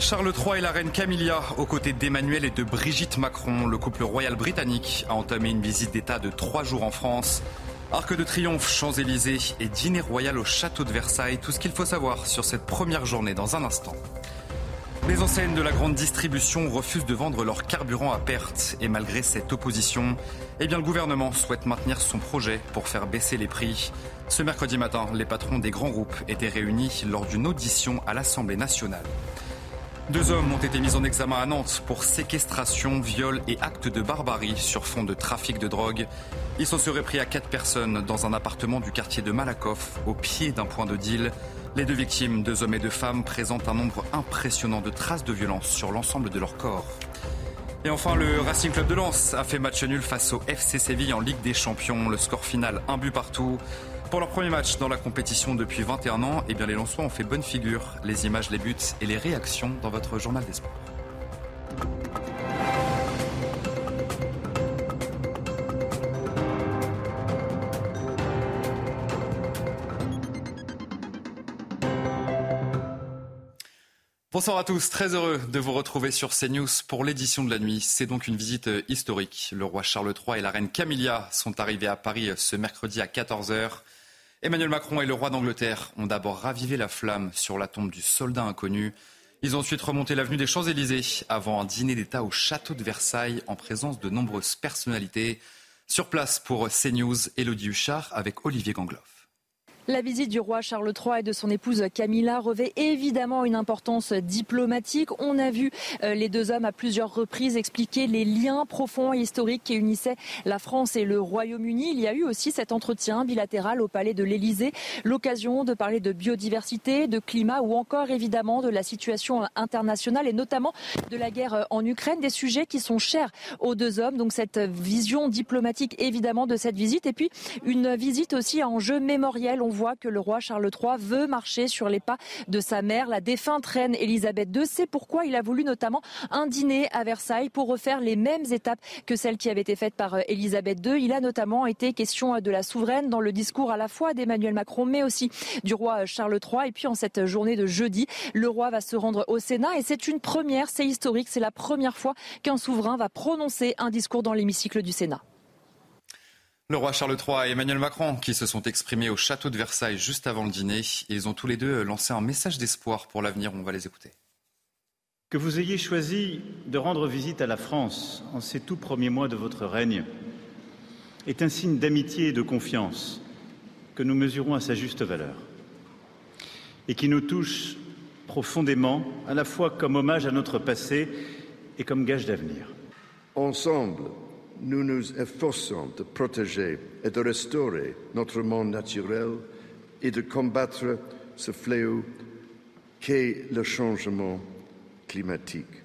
Charles III et la reine Camilla, aux côtés d'Emmanuel et de Brigitte Macron, le couple royal britannique a entamé une visite d'État de trois jours en France. Arc de Triomphe, Champs-Élysées et dîner royal au château de Versailles. Tout ce qu'il faut savoir sur cette première journée dans un instant. Les enseignes de la grande distribution refusent de vendre leur carburant à perte. Et malgré cette opposition, eh bien, le gouvernement souhaite maintenir son projet pour faire baisser les prix. Ce mercredi matin, les patrons des grands groupes étaient réunis lors d'une audition à l'Assemblée nationale. Deux hommes ont été mis en examen à Nantes pour séquestration, viol et actes de barbarie sur fond de trafic de drogue. Ils s'en seraient pris à quatre personnes dans un appartement du quartier de Malakoff, au pied d'un point de deal. Les deux victimes, deux hommes et deux femmes, présentent un nombre impressionnant de traces de violence sur l'ensemble de leur corps. Et enfin, le Racing Club de Lens a fait match nul face au FC Séville en Ligue des Champions. Le score final, un but partout. Pour leur premier match dans la compétition depuis 21 ans, eh bien les Lensois ont fait bonne figure. Les images, les buts et les réactions dans votre journal des sports. Bonsoir à tous, très heureux de vous retrouver sur CNews pour l'édition de la nuit. C'est donc une visite historique. Le roi Charles III et la reine Camilla sont arrivés à Paris ce mercredi à 14h. Emmanuel Macron et le roi d'Angleterre ont d'abord ravivé la flamme sur la tombe du soldat inconnu. Ils ont ensuite remonté l'avenue des Champs-Élysées avant un dîner d'État au château de Versailles en présence de nombreuses personnalités. Sur place pour CNews, Elodie Huchard avec Olivier Gangloff. La visite du roi Charles III et de son épouse Camilla revêt évidemment une importance diplomatique. On a vu euh, les deux hommes à plusieurs reprises expliquer les liens profonds et historiques qui unissaient la France et le Royaume-Uni. Il y a eu aussi cet entretien bilatéral au palais de l'Élysée, l'occasion de parler de biodiversité, de climat ou encore évidemment de la situation internationale et notamment de la guerre en Ukraine, des sujets qui sont chers aux deux hommes. Donc cette vision diplomatique évidemment de cette visite et puis une visite aussi à enjeu mémoriel. Voit que le roi Charles III veut marcher sur les pas de sa mère, la défunte reine Elisabeth II. C'est pourquoi il a voulu notamment un dîner à Versailles pour refaire les mêmes étapes que celles qui avaient été faites par Elisabeth II. Il a notamment été question de la souveraine dans le discours à la fois d'Emmanuel Macron, mais aussi du roi Charles III. Et puis en cette journée de jeudi, le roi va se rendre au Sénat et c'est une première, c'est historique, c'est la première fois qu'un souverain va prononcer un discours dans l'hémicycle du Sénat. Le roi Charles III et Emmanuel Macron qui se sont exprimés au château de Versailles juste avant le dîner. Ils ont tous les deux lancé un message d'espoir pour l'avenir. On va les écouter. Que vous ayez choisi de rendre visite à la France en ces tout premiers mois de votre règne est un signe d'amitié et de confiance que nous mesurons à sa juste valeur et qui nous touche profondément, à la fois comme hommage à notre passé et comme gage d'avenir. Ensemble, nous nous efforçons de protéger et de restaurer notre monde naturel et de combattre ce fléau qu'est le changement climatique.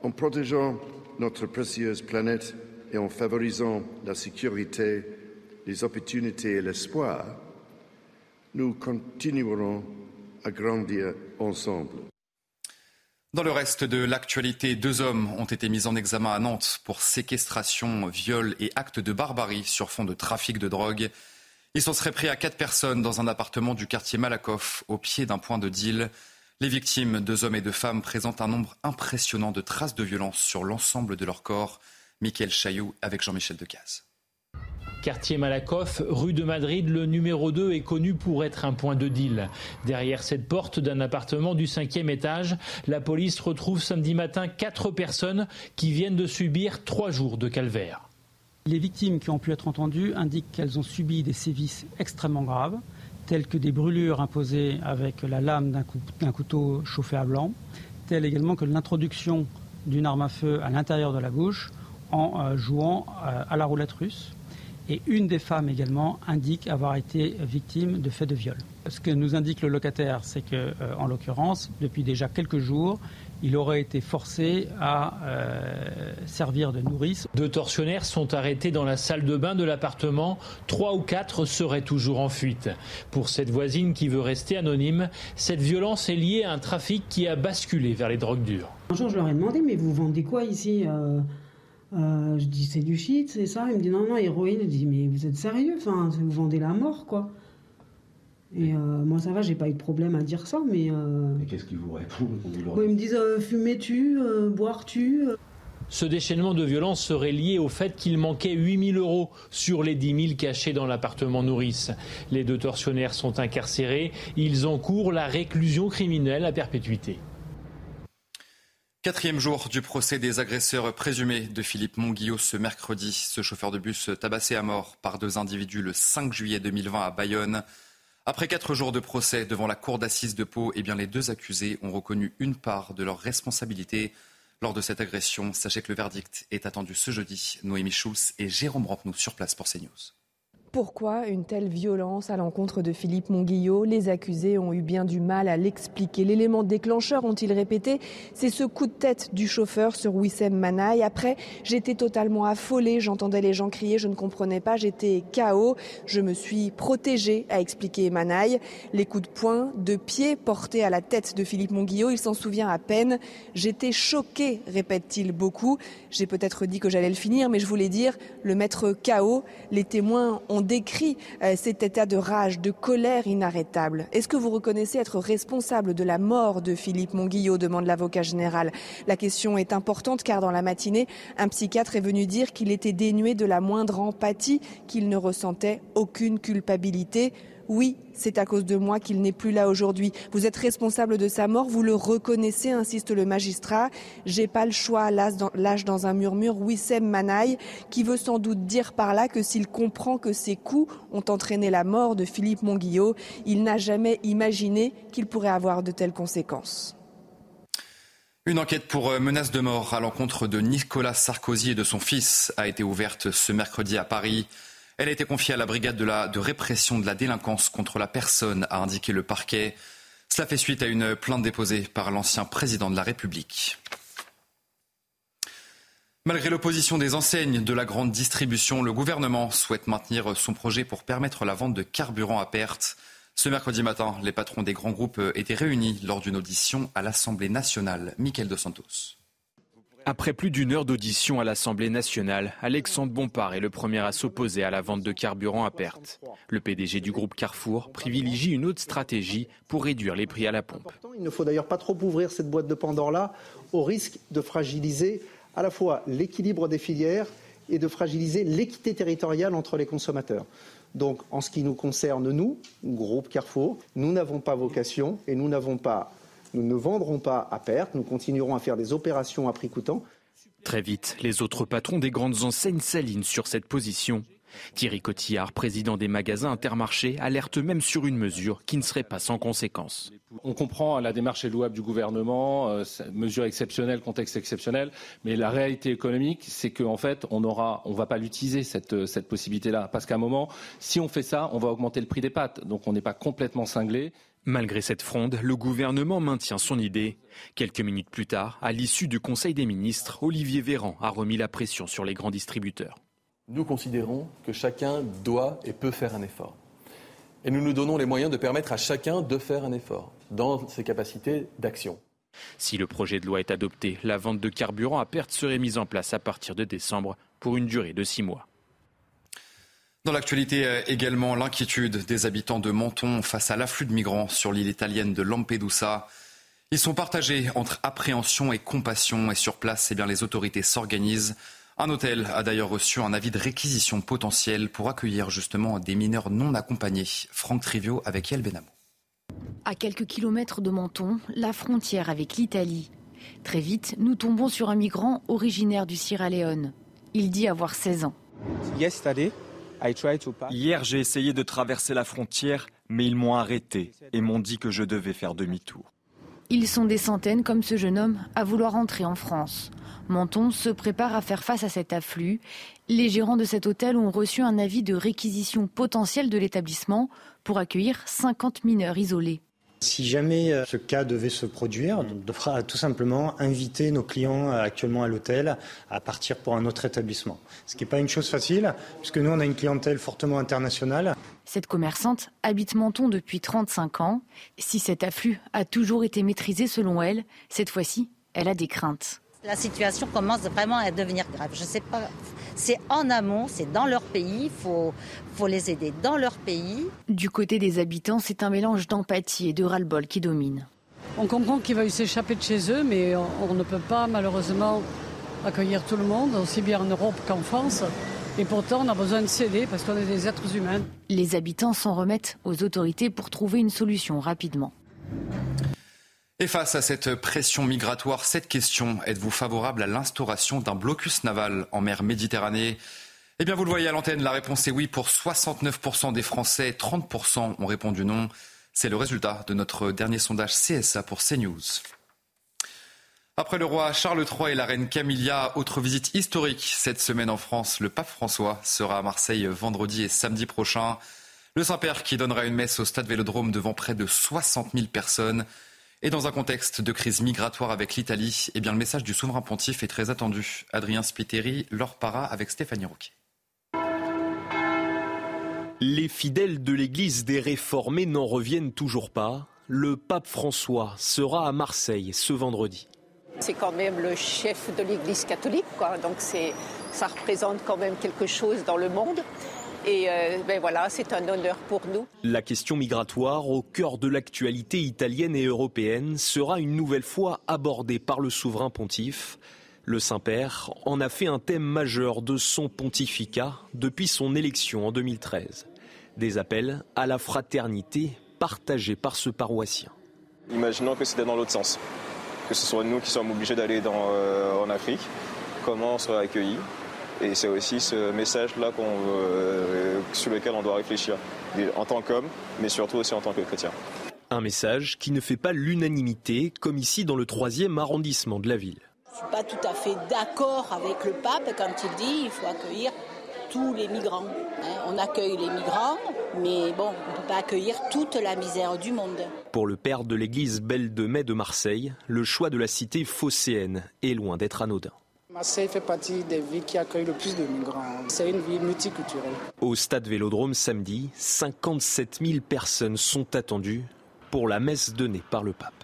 En protégeant notre précieuse planète et en favorisant la sécurité, les opportunités et l'espoir, nous continuerons à grandir ensemble. Dans le reste de l'actualité, deux hommes ont été mis en examen à Nantes pour séquestration, viol et actes de barbarie sur fond de trafic de drogue. Ils s'en seraient pris à quatre personnes dans un appartement du quartier Malakoff, au pied d'un point de deal. Les victimes, deux hommes et deux femmes, présentent un nombre impressionnant de traces de violence sur l'ensemble de leur corps. Michael Chailloux avec Jean-Michel Decaze. Quartier Malakoff, rue de Madrid, le numéro 2 est connu pour être un point de deal. Derrière cette porte d'un appartement du cinquième étage, la police retrouve samedi matin quatre personnes qui viennent de subir trois jours de calvaire. Les victimes qui ont pu être entendues indiquent qu'elles ont subi des sévices extrêmement graves, tels que des brûlures imposées avec la lame d'un couteau chauffé à blanc, telles également que l'introduction d'une arme à feu à l'intérieur de la bouche en euh, jouant euh, à la roulette russe et une des femmes également indique avoir été victime de faits de viol. Ce que nous indique le locataire, c'est que, euh, en l'occurrence, depuis déjà quelques jours, il aurait été forcé à euh, servir de nourrice. Deux tortionnaires sont arrêtés dans la salle de bain de l'appartement. Trois ou quatre seraient toujours en fuite. Pour cette voisine qui veut rester anonyme, cette violence est liée à un trafic qui a basculé vers les drogues dures. Un jour, je leur ai demandé, mais vous vendez quoi ici euh? Euh, je dis c'est du shit, c'est ça. Il me dit non, non, héroïne. Je dis mais vous êtes sérieux? Enfin, vous vendez la mort, quoi. Et moi, ça va, j'ai pas eu de problème à dire ça, mais. Et qu'est-ce qu'ils vous répondent Ils me disent fumer-tu, boire-tu ce déchaînement de violence serait lié au fait qu'il manquait 8000 euros sur les 10 000 cachés dans l'appartement nourrice. Les deux tortionnaires sont incarcérés. Ils encourent la réclusion criminelle à perpétuité. Quatrième jour du procès des agresseurs présumés de Philippe Monguillot ce mercredi. Ce chauffeur de bus tabassé à mort par deux individus le 5 juillet 2020 à Bayonne. Après quatre jours de procès devant la cour d'assises de Pau, eh bien les deux accusés ont reconnu une part de leur responsabilité lors de cette agression. Sachez que le verdict est attendu ce jeudi. Noémie Schulz et Jérôme Rampenou sur place pour CNews. Pourquoi une telle violence à l'encontre de Philippe Monguillot? Les accusés ont eu bien du mal à l'expliquer. L'élément déclencheur, ont-ils répété, c'est ce coup de tête du chauffeur sur Wissem Manaï. Après, j'étais totalement affolée, j'entendais les gens crier, je ne comprenais pas, j'étais KO. Je me suis protégée, a expliqué Manaï. Les coups de poing, de pied portés à la tête de Philippe Monguillot, il s'en souvient à peine. J'étais choquée, répète-t-il beaucoup. J'ai peut-être dit que j'allais le finir, mais je voulais dire le maître KO. Les témoins ont décrit euh, cet état de rage, de colère inarrêtable. Est-ce que vous reconnaissez être responsable de la mort de Philippe Monguillot demande l'avocat général. La question est importante car dans la matinée, un psychiatre est venu dire qu'il était dénué de la moindre empathie, qu'il ne ressentait aucune culpabilité. Oui, c'est à cause de moi qu'il n'est plus là aujourd'hui. Vous êtes responsable de sa mort, vous le reconnaissez, insiste le magistrat. J'ai pas le choix, lâche dans un murmure Wissem Manaï, qui veut sans doute dire par là que s'il comprend que ces coups ont entraîné la mort de Philippe Monguillot, il n'a jamais imaginé qu'il pourrait avoir de telles conséquences. Une enquête pour euh, menace de mort à l'encontre de Nicolas Sarkozy et de son fils a été ouverte ce mercredi à Paris. Elle a été confiée à la brigade de, répression de la délinquance contre la personne, a indiqué le parquet. Cela fait suite à une plainte déposée par l'ancien président de la République. Malgré l'opposition des enseignes de la grande distribution, le gouvernement souhaite maintenir son projet pour permettre la vente de carburant à perte. Ce mercredi matin, les patrons des grands groupes étaient réunis lors d'une audition à l'Assemblée nationale. Michael Dos Santos. Après plus d'une heure d'audition à l'Assemblée nationale, Alexandre Bompard est le premier à s'opposer à la vente de carburant à perte. Le PDG du groupe Carrefour privilégie une autre stratégie pour réduire les prix à la pompe. Il ne faut d'ailleurs pas trop ouvrir cette boîte de Pandore-là au risque de fragiliser à la fois l'équilibre des filières et de fragiliser l'équité territoriale entre les consommateurs. Donc en ce qui nous concerne, nous, groupe Carrefour, nous n'avons pas vocation et nous n'avons pas nous ne vendrons pas à perte, nous continuerons à faire des opérations à prix coûtant. Très vite, les autres patrons des grandes enseignes s'alignent sur cette position. Thierry Cotillard, président des magasins Intermarché, alerte même sur une mesure qui ne serait pas sans conséquences. On comprend la démarche est louable du gouvernement, euh, mesure exceptionnelle, contexte exceptionnel, mais la réalité économique, c'est qu'en fait, on aura, on va pas l'utiliser cette, cette possibilité-là, parce qu'à un moment, si on fait ça, on va augmenter le prix des pâtes, donc on n'est pas complètement cinglé. Malgré cette fronde, le gouvernement maintient son idée. Quelques minutes plus tard, à l'issue du Conseil des ministres, Olivier Véran a remis la pression sur les grands distributeurs. Nous considérons que chacun doit et peut faire un effort. Et nous nous donnons les moyens de permettre à chacun de faire un effort dans ses capacités d'action. Si le projet de loi est adopté, la vente de carburant à perte serait mise en place à partir de décembre pour une durée de six mois. Dans l'actualité euh, également, l'inquiétude des habitants de Menton face à l'afflux de migrants sur l'île italienne de Lampedusa. Ils sont partagés entre appréhension et compassion et sur place, eh bien, les autorités s'organisent. Un hôtel a d'ailleurs reçu un avis de réquisition potentiel pour accueillir justement des mineurs non accompagnés. Franck Trivio avec Yael Benamou. À quelques kilomètres de Menton, la frontière avec l'Italie. Très vite, nous tombons sur un migrant originaire du Sierra Leone. Il dit avoir 16 ans. Hier, j'ai essayé de traverser la frontière, mais ils m'ont arrêté et m'ont dit que je devais faire demi-tour. Ils sont des centaines, comme ce jeune homme, à vouloir entrer en France. Menton se prépare à faire face à cet afflux. Les gérants de cet hôtel ont reçu un avis de réquisition potentielle de l'établissement pour accueillir 50 mineurs isolés. Si jamais euh, ce cas devait se produire, on devra tout simplement inviter nos clients euh, actuellement à l'hôtel à partir pour un autre établissement. Ce qui n'est pas une chose facile, puisque nous, on a une clientèle fortement internationale. Cette commerçante habite Menton depuis 35 ans. Si cet afflux a toujours été maîtrisé selon elle, cette fois-ci, elle a des craintes. La situation commence vraiment à devenir grave. Je sais pas. C'est en amont, c'est dans leur pays. Il faut, faut les aider dans leur pays. Du côté des habitants, c'est un mélange d'empathie et de ras-le-bol qui domine. On comprend qu'ils veuillent s'échapper de chez eux, mais on, ne peut pas malheureusement accueillir tout le monde, aussi bien en Europe qu'en France. Et pourtant, on a besoin de céder parce qu'on est des êtres humains. Les habitants s'en remettent aux autorités pour trouver une solution rapidement. Et face à cette pression migratoire, cette question, êtes-vous favorable à l'instauration d'un blocus naval en mer Méditerranée? Eh bien, vous le voyez à l'antenne, la réponse est oui pour 69% des Français, 30% ont répondu non. C'est le résultat de notre dernier sondage CSA pour CNews. Après le roi Charles III et la reine Camilla, autre visite historique cette semaine en France. Le pape François sera à Marseille vendredi et samedi prochain. Le Saint-Père qui donnera une messe au stade Vélodrome devant près de 60 000 personnes. Et dans un contexte de crise migratoire avec l'Italie, eh bien le message du souverain pontife est très attendu. Adrien Spiteri, Laure Para avec Stéphanie Rouquet. Les fidèles de l'Église des réformés n'en reviennent toujours pas. Le pape François sera à Marseille ce vendredi. C'est quand même le chef de l'Église catholique, quoi. donc ça représente quand même quelque chose dans le monde. Et euh, ben voilà, c'est un honneur pour nous. La question migratoire, au cœur de l'actualité italienne et européenne, sera une nouvelle fois abordée par le souverain pontife. Le Saint-Père en a fait un thème majeur de son pontificat depuis son élection en 2013. Des appels à la fraternité partagés par ce paroissien. Imaginons que c'était dans l'autre sens, que ce soit nous qui sommes obligés d'aller euh, en Afrique, comment on sera accueillis et c'est aussi ce message-là euh, sur lequel on doit réfléchir, en tant qu'homme, mais surtout aussi en tant que chrétien. Un message qui ne fait pas l'unanimité, comme ici dans le troisième arrondissement de la ville. Je ne suis pas tout à fait d'accord avec le pape quand il dit qu'il faut accueillir tous les migrants. Hein. on accueille les migrants, mais bon, on ne peut pas accueillir toute la misère du monde. Pour le père de l'église Belle de Mai de Marseille, le choix de la cité phocéenne est loin d'être anodin. Marseille fait partie des villes qui accueillent le plus de migrants. C'est une ville multiculturelle. Au stade Vélodrome samedi, 57 000 personnes sont attendues pour la messe donnée par le pape.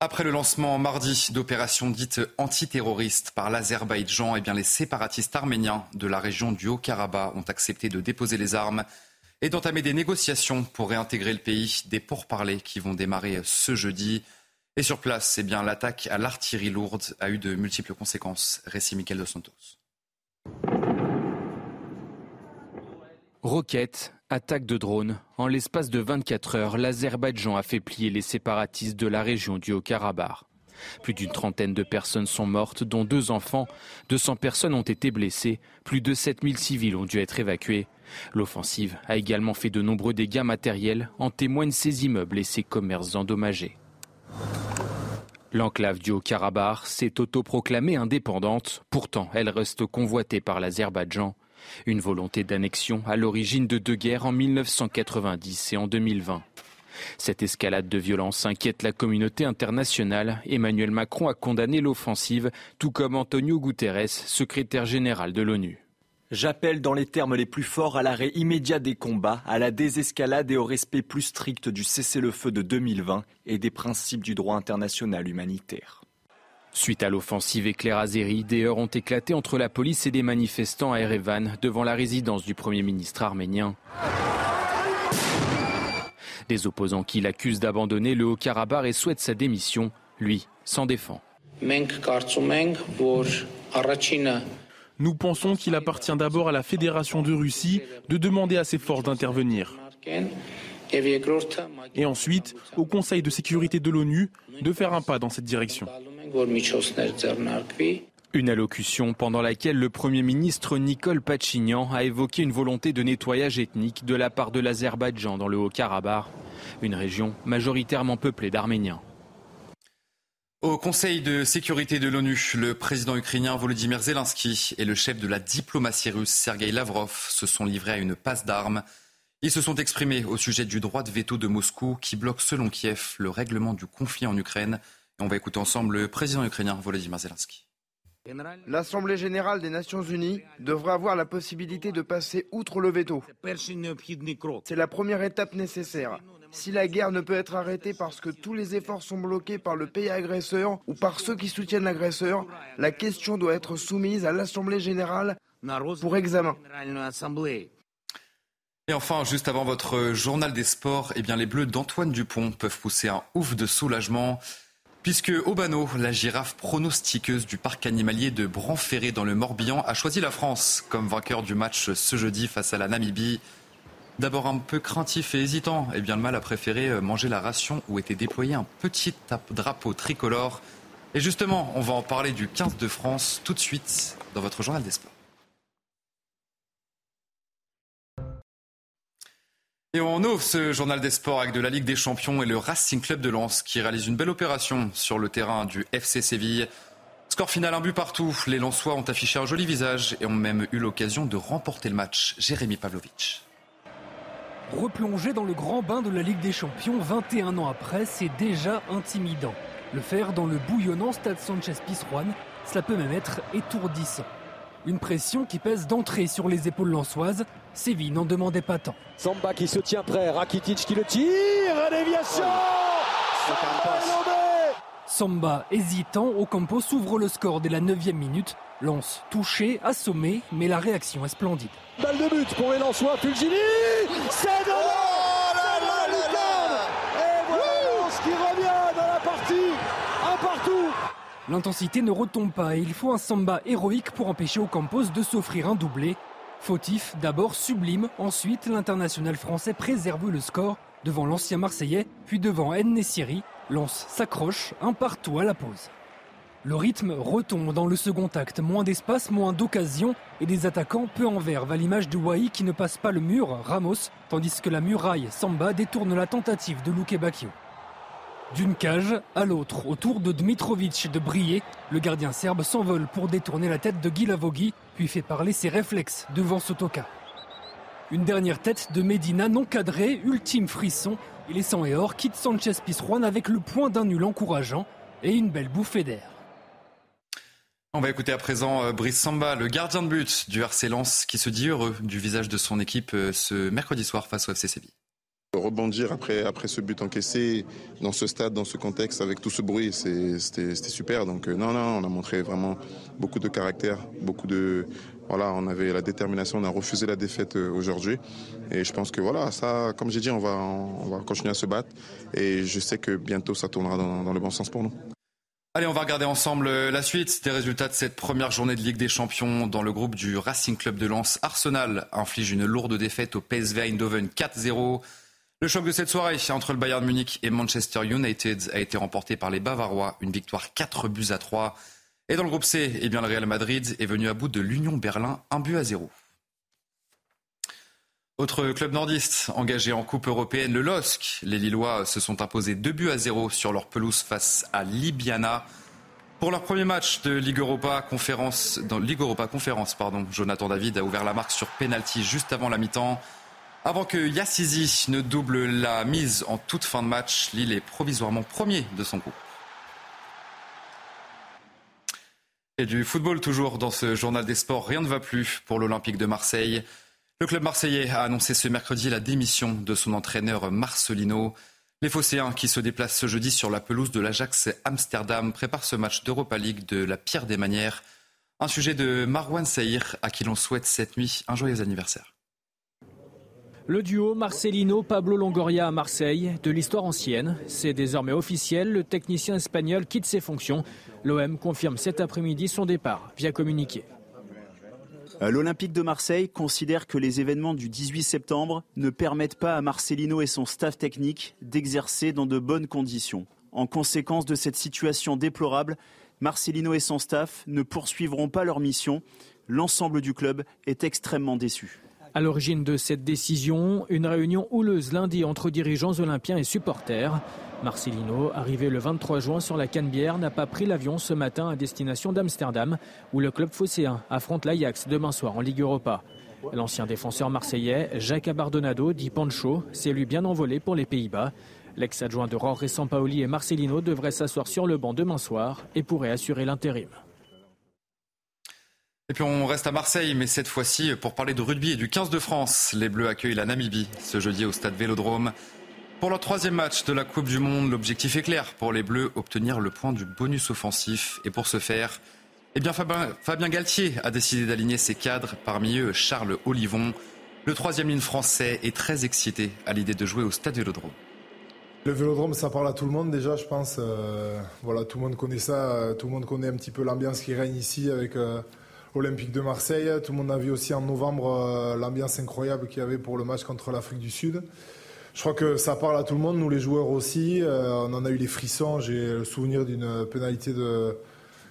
Après le lancement mardi d'opérations dites antiterroristes par l'Azerbaïdjan, eh bien les séparatistes arméniens de la région du Haut-Karabakh ont accepté de déposer les armes et d'entamer des négociations pour réintégrer le pays, des pourparlers qui vont démarrer ce jeudi. Et sur place, eh bien, l'attaque à l'artillerie lourde a eu de multiples conséquences. Récit Michael Dos Santos. Roquettes, attaque de drones. En l'espace de 24 heures, l'Azerbaïdjan a fait plier les séparatistes de la région du Haut-Karabakh. Plus d'une trentaine de personnes sont mortes, dont deux enfants. 200 personnes ont été blessées. Plus de 7000 civils ont dû être évacués. L'offensive a également fait de nombreux dégâts matériels. En témoignent ces immeubles et ces commerces endommagés. L'enclave du Haut-Karabakh s'est autoproclamée indépendante, pourtant elle reste convoitée par l'Azerbaïdjan. Une volonté d'annexion à l'origine de deux guerres en 1990 et en 2020. Cette escalade de violence inquiète la communauté internationale. Emmanuel Macron a condamné l'offensive, tout comme Antonio Guterres, secrétaire général de l'ONU. J'appelle dans les termes les plus forts à l'arrêt immédiat des combats, à la désescalade et au respect plus strict du cessez-le-feu de 2020 et des principes du droit international humanitaire. Suite à l'offensive éclair Azeri, des heurts ont éclaté entre la police et des manifestants à Erevan devant la résidence du Premier ministre arménien. Des opposants qui l'accusent d'abandonner le Haut-Karabakh et souhaitent sa démission, lui s'en défend. Nous pensons qu'il appartient d'abord à la Fédération de Russie de demander à ses forces d'intervenir. Et ensuite, au Conseil de sécurité de l'ONU de faire un pas dans cette direction. Une allocution pendant laquelle le Premier ministre Nicole Pachinian a évoqué une volonté de nettoyage ethnique de la part de l'Azerbaïdjan dans le Haut-Karabakh, une région majoritairement peuplée d'Arméniens. Au Conseil de sécurité de l'ONU, le président ukrainien Volodymyr Zelensky et le chef de la diplomatie russe Sergei Lavrov se sont livrés à une passe d'armes. Ils se sont exprimés au sujet du droit de veto de Moscou qui bloque selon Kiev le règlement du conflit en Ukraine. Et on va écouter ensemble le président ukrainien Volodymyr Zelensky. L'Assemblée générale des Nations unies devrait avoir la possibilité de passer outre le veto. C'est la première étape nécessaire. Si la guerre ne peut être arrêtée parce que tous les efforts sont bloqués par le pays agresseur ou par ceux qui soutiennent l'agresseur, la question doit être soumise à l'Assemblée générale pour examen. Et enfin, juste avant votre journal des sports, eh bien, les Bleus d'Antoine Dupont peuvent pousser un ouf de soulagement. Puisque Obano, la girafe pronostiqueuse du parc animalier de Branferré dans le Morbihan, a choisi la France comme vainqueur du match ce jeudi face à la Namibie. D'abord un peu craintif et hésitant, eh bien le mal a préféré euh, manger la ration où était déployé un petit drapeau tricolore. Et justement, on va en parler du 15 de France tout de suite dans votre journal des sports. Et on ouvre ce journal des sports avec de la Ligue des Champions et le Racing Club de Lens qui réalise une belle opération sur le terrain du FC Séville. Score final un but partout. Les Lensois ont affiché un joli visage et ont même eu l'occasion de remporter le match. Jérémy Pavlovic. Replonger dans le grand bain de la Ligue des Champions 21 ans après, c'est déjà intimidant. Le faire dans le bouillonnant stade Sanchez Pizjuan, cela peut même être étourdissant. Une pression qui pèse d'entrée sur les épaules lançoises. Séville n'en demandait pas tant. Samba qui se tient prêt, Rakitic qui le tire, déviation Samba hésitant, Ocampo s'ouvre le score dès la 9 minute. Lance touché, assommé, mais la réaction est splendide. Balle de but pour les Lensois, Fulgini C'est de oh Et voilà Lens qui revient dans la partie, un partout L'intensité ne retombe pas et il faut un samba héroïque pour empêcher Ocampos de s'offrir un doublé. Fautif, d'abord sublime, ensuite l'international français préserve le score devant l'ancien Marseillais, puis devant Nessiri. Lance s'accroche, un partout à la pause. Le rythme retombe dans le second acte, moins d'espace, moins d'occasion et des attaquants peu en verve à l'image de Wai qui ne passe pas le mur, Ramos, tandis que la muraille Samba détourne la tentative de Luque Bacchio. D'une cage à l'autre, autour de Dmitrovic de briller, le gardien serbe s'envole pour détourner la tête de Guilavogui, puis fait parler ses réflexes devant Sotoka. Une dernière tête de Medina non cadrée, ultime frisson, et les 100 et or quitte Sanchez Pizjuan avec le point d'un nul encourageant et une belle bouffée d'air. On va écouter à présent euh, Brice Samba, le gardien de but du RC Lens, qui se dit heureux du visage de son équipe euh, ce mercredi soir face au FC Séville. Rebondir après, après ce but encaissé dans ce stade, dans ce contexte, avec tout ce bruit, c'était super. Donc euh, non, non, on a montré vraiment beaucoup de caractère, beaucoup de... Voilà, on avait la détermination, on a refusé la défaite aujourd'hui. Et je pense que voilà, ça, comme j'ai dit, on va, on va continuer à se battre. Et je sais que bientôt, ça tournera dans le bon sens pour nous. Allez, on va regarder ensemble euh, la suite des résultats de cette première journée de Ligue des Champions dans le groupe du Racing Club de Lens. Arsenal inflige une lourde défaite au PSV Eindhoven 4-0. Le choc de cette soirée entre le Bayern Munich et Manchester United a été remporté par les Bavarois, une victoire 4 buts à 3. Et dans le groupe C, eh bien, le Real Madrid est venu à bout de l'Union Berlin, un but à 0. Autre club nordiste engagé en Coupe européenne, le LOSC. Les Lillois se sont imposés 2 buts à 0 sur leur pelouse face à Libiana. Pour leur premier match de Ligue Europa Conférence, Ligue Europa Conférence, pardon, Jonathan David a ouvert la marque sur penalty juste avant la mi-temps. Avant que Yassizi ne double la mise en toute fin de match, Lille est provisoirement premier de son groupe. Et du football toujours dans ce journal des sports, rien ne va plus pour l'Olympique de Marseille. Le club marseillais a annoncé ce mercredi la démission de son entraîneur Marcelino. Les Phocéens, qui se déplacent ce jeudi sur la pelouse de l'Ajax Amsterdam, préparent ce match d'Europa League de la pierre des manières. Un sujet de Marwan Saïr, à qui l'on souhaite cette nuit un joyeux anniversaire. Le duo Marcelino-Pablo Longoria à Marseille, de l'histoire ancienne, c'est désormais officiel, le technicien espagnol quitte ses fonctions. L'OM confirme cet après-midi son départ via communiqué. Euh, L'Olympique de Marseille considère que les événements du 18 septembre ne permettent pas à Marcelino et son staff technique d'exercer dans de bonnes conditions. En conséquence de cette situation déplorable, Marcelino et son staff ne poursuivront pas leur mission. L'ensemble du club est extrêmement déçu. À l'origine de cette décision, une réunion houleuse lundi entre dirigeants olympiens et supporters. Marcelino, arrivé le 23 juin sur la Canebière, n'a pas pris l'avion ce matin à destination d'Amsterdam, où le club phocéen affronte l'Ajax demain soir en Ligue Europa. L'ancien défenseur marseillais, Jacques Abardonado, dit Pancho, s'est lui bien envolé pour les Pays-Bas. L'ex-adjoint de Roré Sampaoli et Marcelino devrait s'asseoir sur le banc demain soir et pourrait assurer l'intérim. Et puis on reste à Marseille, mais cette fois-ci pour parler de rugby et du 15 de France. Les Bleus accueillent la Namibie ce jeudi au stade Vélodrome. Pour leur troisième match de la Coupe du Monde, l'objectif est clair pour les Bleus, obtenir le point du bonus offensif. Et pour ce faire, eh bien Fabien, Galtier a décidé d'aligner ses cadres, parmi eux Charles Olivon. Le troisième ligne français est très excité à l'idée de jouer au Stade Vélodrome. Le Vélodrome, ça parle à tout le monde déjà, je pense. Euh, voilà, tout le monde connaît ça, euh, tout le monde connaît un petit peu l'ambiance qui règne ici avec euh, l'Olympique de Marseille. Tout le monde a vu aussi en novembre l'ambiance incroyable qu'il y avait pour le match contre l'Afrique du Sud. Je crois que ça parle à tout le monde, nous les joueurs aussi. Euh, on en a eu les frissons. J'ai le souvenir d'une pénalité de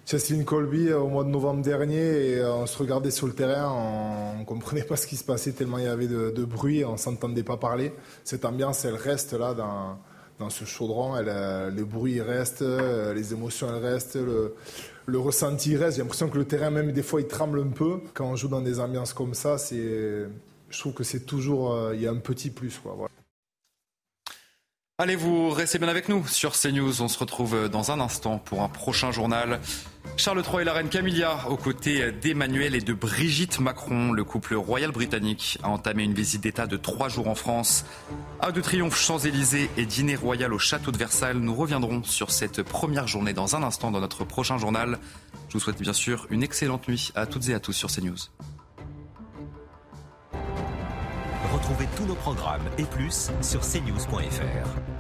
Cheslin Colby euh, au mois de novembre dernier et euh, on se regardait sur le terrain, on ne comprenait pas ce qui se passait tellement il y avait de, bruit, on ne s'entendait pas parler. Cette ambiance, elle reste là dans, ce chaudron, elle, les bruits restent, les émotions elles restent, le ressenti reste. J'ai l'impression que le terrain même des fois il tremble un peu quand on joue dans des ambiances comme ça. C'est, je trouve que c'est toujours, il y a un petit plus quoi. Voilà. Allez, vous restez bien avec nous sur CNews. On se retrouve dans un instant pour un prochain journal. Charles III et la reine Camilla, aux côtés d'Emmanuel et de Brigitte Macron, le couple royal britannique a entamé une visite d'État de trois jours en France. Arc de Triomphe, Champs-Élysées et dîner royal au château de Versailles. Nous reviendrons sur cette première journée dans un instant dans notre prochain journal. Je vous souhaite bien sûr une excellente nuit à toutes et à tous sur CNews. Retrouvez tous nos programmes et plus sur cnews.fr.